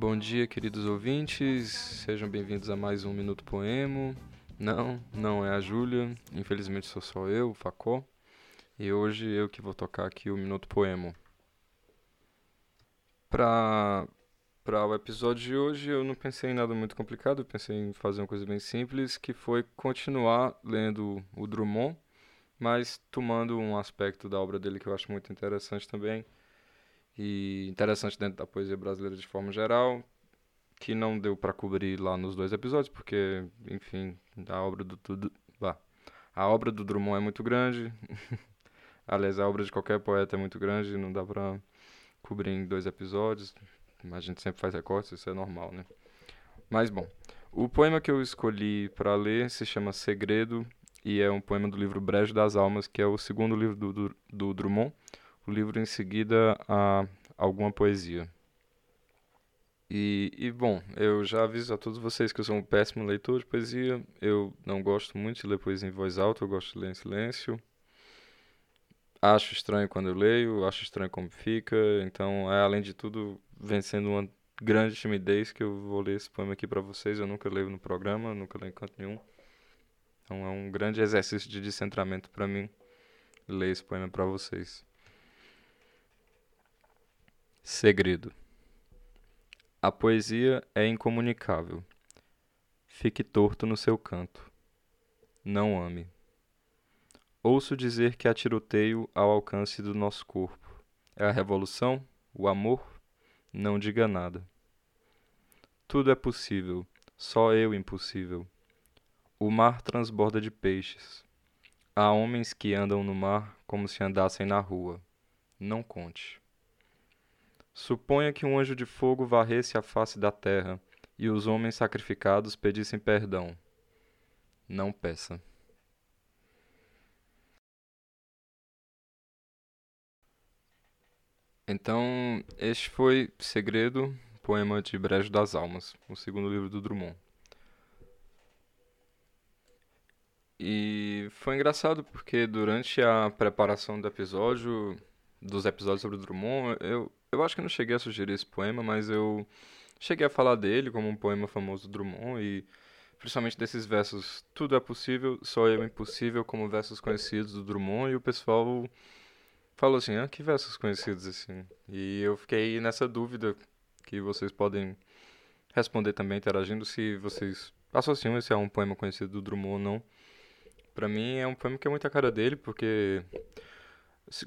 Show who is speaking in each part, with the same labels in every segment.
Speaker 1: Bom dia, queridos ouvintes. Sejam bem-vindos a mais um Minuto Poemo. Não, não é a Júlia. Infelizmente sou só eu, o Facó. E hoje eu que vou tocar aqui o Minuto Poemo. Para para o episódio de hoje eu não pensei em nada muito complicado, eu pensei em fazer uma coisa bem simples, que foi continuar lendo o Drummond, mas tomando um aspecto da obra dele que eu acho muito interessante também, e interessante dentro da poesia brasileira de forma geral, que não deu para cobrir lá nos dois episódios, porque, enfim, a obra do, do, bah, a obra do Drummond é muito grande. Aliás, a obra de qualquer poeta é muito grande, não dá para cobrir em dois episódios. A gente sempre faz recortes, isso é normal, né? Mas bom, o poema que eu escolhi para ler se chama Segredo e é um poema do livro Brejo das Almas, que é o segundo livro do, do, do Drummond. O livro em seguida a alguma poesia. E, e, bom, eu já aviso a todos vocês que eu sou um péssimo leitor de poesia. Eu não gosto muito de ler poesia em voz alta, eu gosto de ler em silêncio. Acho estranho quando eu leio, acho estranho como fica. Então, é além de tudo, vencendo uma grande timidez que eu vou ler esse poema aqui para vocês. Eu nunca leio no programa, nunca leio em canto nenhum. Então, é um grande exercício de descentramento para mim ler esse poema para vocês. Segredo. A poesia é incomunicável. Fique torto no seu canto. Não ame. Ouço dizer que há tiroteio ao alcance do nosso corpo. É a revolução? O amor? Não diga nada. Tudo é possível, só eu impossível. O mar transborda de peixes. Há homens que andam no mar como se andassem na rua. Não conte. Suponha que um anjo de fogo varresse a face da terra e os homens sacrificados pedissem perdão. Não peça. Então, este foi Segredo, poema de Brejo das Almas, o segundo livro do Drummond. E foi engraçado porque durante a preparação do episódio, dos episódios sobre o Drummond, eu, eu acho que não cheguei a sugerir esse poema, mas eu cheguei a falar dele como um poema famoso do Drummond e principalmente desses versos Tudo é possível, só eu impossível, como versos conhecidos do Drummond, e o pessoal falou assim: "Ah, que versos conhecidos assim?". E eu fiquei nessa dúvida que vocês podem responder também interagindo se vocês associam esse a um poema conhecido do Drummond ou não. Para mim é um poema que é muito a cara dele, porque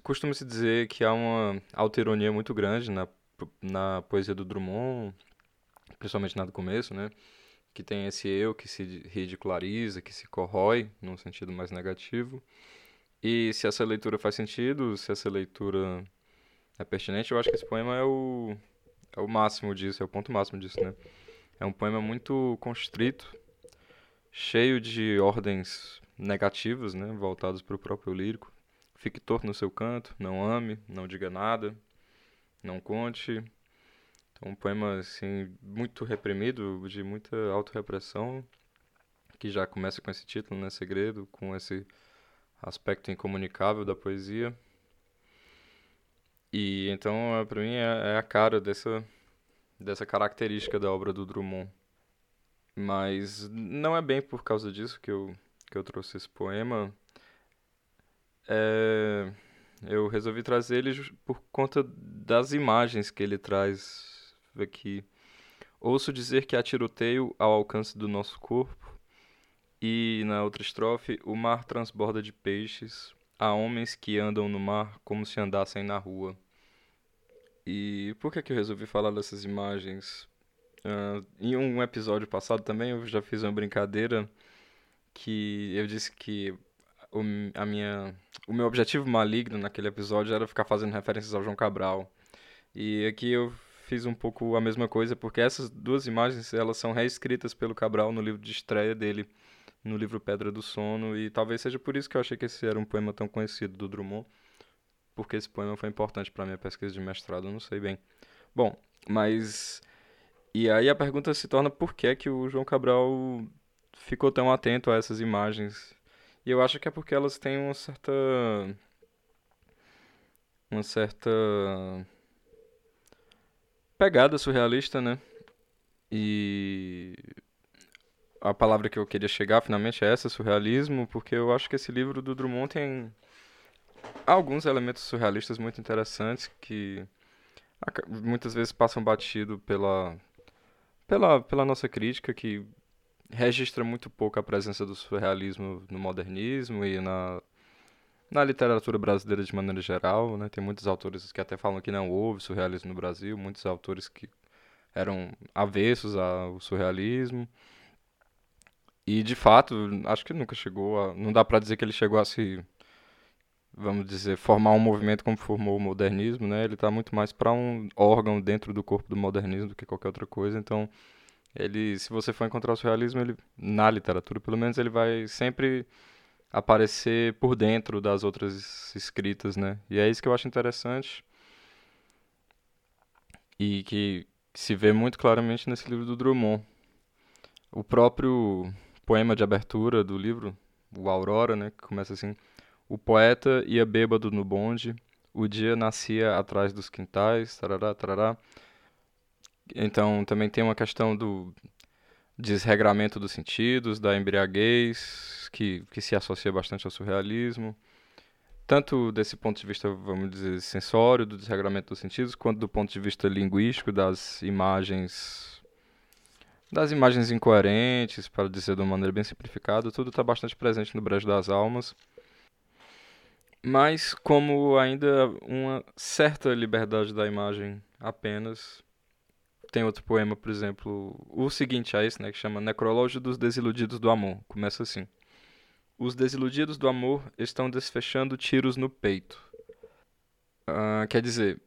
Speaker 1: Costuma-se dizer que há uma autoironia muito grande na, na poesia do Drummond, principalmente na do começo, né? Que tem esse eu que se ridiculariza, que se corrói, num sentido mais negativo. E se essa leitura faz sentido, se essa leitura é pertinente, eu acho que esse poema é o, é o máximo disso, é o ponto máximo disso, né? É um poema muito constrito, cheio de ordens negativas, né? Voltadas para o próprio lírico. Fique torto no seu canto, não ame, não diga nada, não conte. Então, um poema assim muito reprimido, de muita autorrepressão, que já começa com esse título, né, Segredo, com esse aspecto incomunicável da poesia. E então, é, para mim é, é a cara dessa dessa característica da obra do Drummond. Mas não é bem por causa disso que eu que eu trouxe esse poema é, eu resolvi trazer ele por conta das imagens que ele traz aqui. Ouço dizer que há tiroteio ao alcance do nosso corpo, e na outra estrofe, o mar transborda de peixes, há homens que andam no mar como se andassem na rua. E por que, que eu resolvi falar dessas imagens? Uh, em um episódio passado também eu já fiz uma brincadeira que eu disse que o, a minha, o meu objetivo maligno naquele episódio era ficar fazendo referências ao João Cabral. E aqui eu fiz um pouco a mesma coisa, porque essas duas imagens elas são reescritas pelo Cabral no livro de estreia dele, no livro Pedra do Sono, e talvez seja por isso que eu achei que esse era um poema tão conhecido do Drummond, porque esse poema foi importante para minha pesquisa de mestrado, não sei bem. Bom, mas e aí a pergunta se torna por que que o João Cabral ficou tão atento a essas imagens e eu acho que é porque elas têm uma certa. Uma certa. Pegada surrealista, né? E a palavra que eu queria chegar finalmente é essa, surrealismo, porque eu acho que esse livro do Drummond tem alguns elementos surrealistas muito interessantes que muitas vezes passam batido pela, pela, pela nossa crítica, que registra muito pouco a presença do surrealismo no modernismo e na, na literatura brasileira de maneira geral. Né? Tem muitos autores que até falam que não houve surrealismo no Brasil, muitos autores que eram avessos ao surrealismo. E de fato, acho que nunca chegou a. Não dá para dizer que ele chegou a se vamos dizer, formar um movimento como formou o modernismo, né? Ele está muito mais para um órgão dentro do corpo do modernismo do que qualquer outra coisa. Então, ele, se você for encontrar o surrealismo, ele na literatura, pelo menos, ele vai sempre aparecer por dentro das outras escritas, né? E é isso que eu acho interessante e que se vê muito claramente nesse livro do Drummond. O próprio poema de abertura do livro, o Aurora, né, que começa assim: o poeta ia bêbado no bonde, o dia nascia atrás dos quintais, tarará, tarará. Então também tem uma questão do desregramento dos sentidos, da embriaguez, que, que se associa bastante ao surrealismo. Tanto desse ponto de vista, vamos dizer, sensório, do desregramento dos sentidos, quanto do ponto de vista linguístico, das imagens das imagens incoerentes, para dizer de uma maneira bem simplificada, tudo está bastante presente no Brejo das Almas mas como ainda uma certa liberdade da imagem apenas. Tem outro poema, por exemplo, o seguinte a esse, né, que chama Necrológio dos Desiludidos do Amor. Começa assim: Os desiludidos do amor estão desfechando tiros no peito. Uh, quer dizer,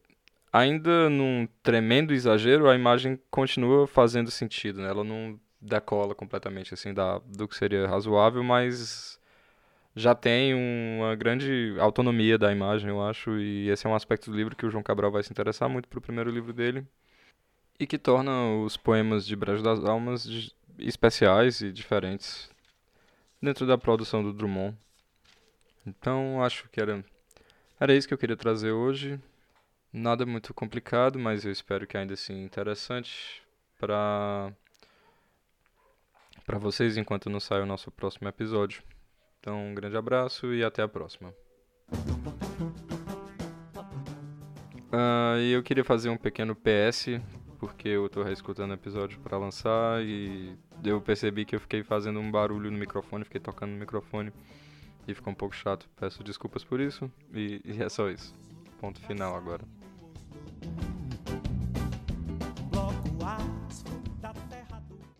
Speaker 1: ainda num tremendo exagero, a imagem continua fazendo sentido, né? Ela não decola completamente assim da, do que seria razoável, mas já tem uma grande autonomia da imagem, eu acho, e esse é um aspecto do livro que o João Cabral vai se interessar muito pro primeiro livro dele, e que torna os poemas de Brejo das Almas especiais e diferentes dentro da produção do Drummond. Então, acho que era era isso que eu queria trazer hoje. Nada muito complicado, mas eu espero que ainda assim interessante para para vocês enquanto não sai o nosso próximo episódio. Então, um grande abraço e até a próxima. Uh, e eu queria fazer um pequeno PS, porque eu estou reescutando o episódio para lançar e eu percebi que eu fiquei fazendo um barulho no microfone, fiquei tocando no microfone e ficou um pouco chato. Peço desculpas por isso e, e é só isso. Ponto final agora.